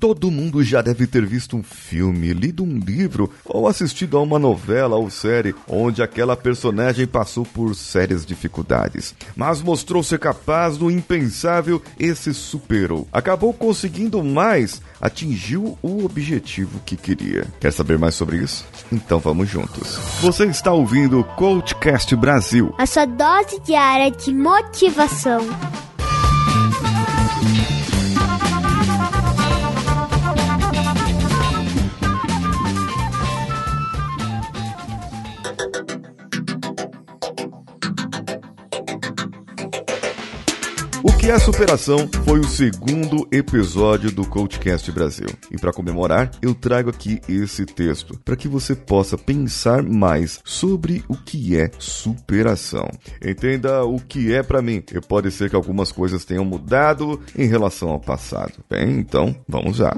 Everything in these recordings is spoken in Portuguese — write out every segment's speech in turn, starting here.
Todo mundo já deve ter visto um filme, lido um livro ou assistido a uma novela ou série onde aquela personagem passou por sérias dificuldades, mas mostrou ser capaz do impensável e se superou. Acabou conseguindo mais, atingiu o objetivo que queria. Quer saber mais sobre isso? Então vamos juntos. Você está ouvindo o Coachcast Brasil a sua dose diária de motivação. Que é superação foi o segundo episódio do Coachcast Brasil. E para comemorar, eu trago aqui esse texto para que você possa pensar mais sobre o que é superação. Entenda o que é para mim. E pode ser que algumas coisas tenham mudado em relação ao passado. Bem, então, vamos lá.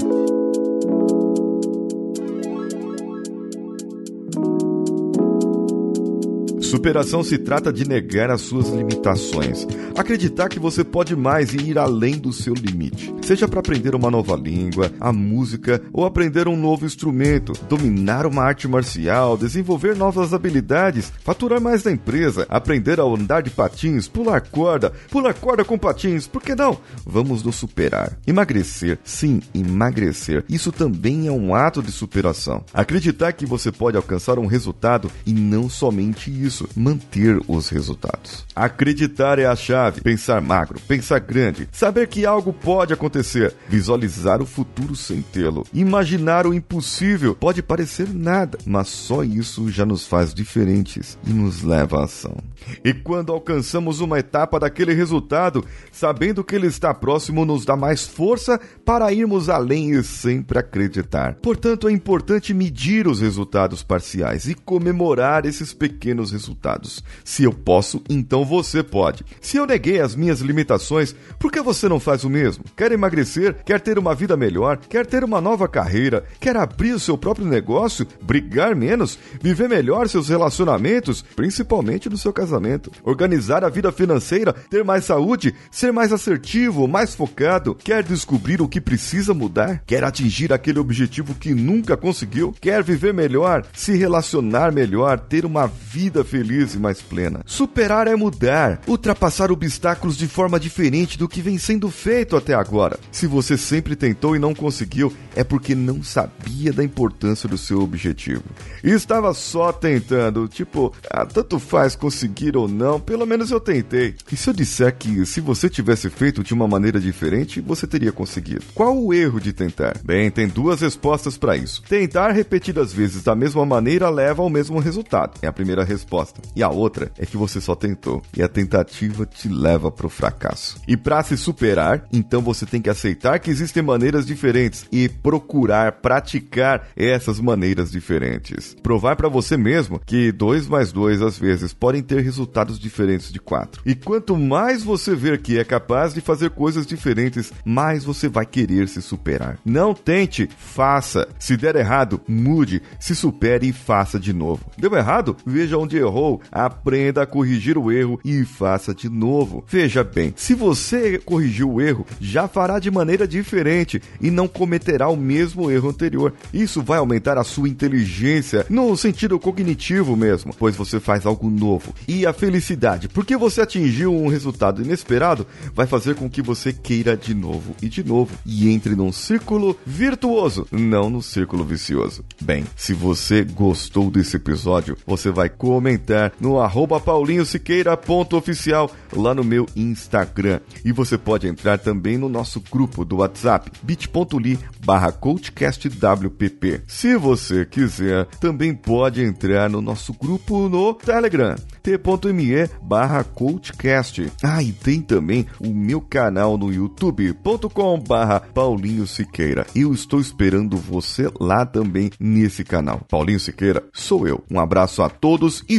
Superação se trata de negar as suas limitações, acreditar que você pode mais e ir além do seu limite. Seja para aprender uma nova língua, a música ou aprender um novo instrumento, dominar uma arte marcial, desenvolver novas habilidades, faturar mais na empresa, aprender a andar de patins, pular corda, pular corda com patins, por que não? Vamos nos superar. Emagrecer, sim, emagrecer. Isso também é um ato de superação. Acreditar que você pode alcançar um resultado e não somente isso manter os resultados. Acreditar é a chave. Pensar magro, pensar grande, saber que algo pode acontecer, visualizar o futuro sem tê-lo. Imaginar o impossível pode parecer nada, mas só isso já nos faz diferentes e nos leva à ação. E quando alcançamos uma etapa daquele resultado, sabendo que ele está próximo, nos dá mais força para irmos além e sempre acreditar. Portanto, é importante medir os resultados parciais e comemorar esses pequenos resultados resultados. Se eu posso, então você pode. Se eu neguei as minhas limitações, por que você não faz o mesmo? Quer emagrecer? Quer ter uma vida melhor? Quer ter uma nova carreira? Quer abrir o seu próprio negócio? Brigar menos? Viver melhor seus relacionamentos, principalmente no seu casamento? Organizar a vida financeira? Ter mais saúde? Ser mais assertivo? Mais focado? Quer descobrir o que precisa mudar? Quer atingir aquele objetivo que nunca conseguiu? Quer viver melhor? Se relacionar melhor? Ter uma vida feliz e mais plena. Superar é mudar, ultrapassar obstáculos de forma diferente do que vem sendo feito até agora. Se você sempre tentou e não conseguiu, é porque não sabia da importância do seu objetivo. E estava só tentando, tipo, ah, tanto faz conseguir ou não, pelo menos eu tentei. E se eu disser que se você tivesse feito de uma maneira diferente, você teria conseguido? Qual o erro de tentar? Bem, tem duas respostas para isso. Tentar repetidas vezes da mesma maneira leva ao mesmo resultado. É a primeira resposta resposta. E a outra é que você só tentou e a tentativa te leva para o fracasso. E para se superar, então você tem que aceitar que existem maneiras diferentes e procurar praticar essas maneiras diferentes. Provar para você mesmo que 2 mais 2 às vezes podem ter resultados diferentes de 4. E quanto mais você ver que é capaz de fazer coisas diferentes, mais você vai querer se superar. Não tente, faça. Se der errado, mude, se supere e faça de novo. Deu errado? Veja onde errou errou, aprenda a corrigir o erro e faça de novo. Veja bem, se você corrigiu o erro, já fará de maneira diferente e não cometerá o mesmo erro anterior. Isso vai aumentar a sua inteligência no sentido cognitivo mesmo, pois você faz algo novo. E a felicidade, porque você atingiu um resultado inesperado, vai fazer com que você queira de novo e de novo e entre num círculo virtuoso, não no círculo vicioso. Bem, se você gostou desse episódio, você vai comentar comentar no arroba paulinhosiqueira.oficial lá no meu Instagram. E você pode entrar também no nosso grupo do WhatsApp, bit.ly barra coachcastwpp. Se você quiser, também pode entrar no nosso grupo no Telegram, t.me barra coachcast. Ah, e tem também o meu canal no youtube.com barra Paulinho Siqueira. Eu estou esperando você lá também nesse canal. Paulinho Siqueira, sou eu. Um abraço a todos e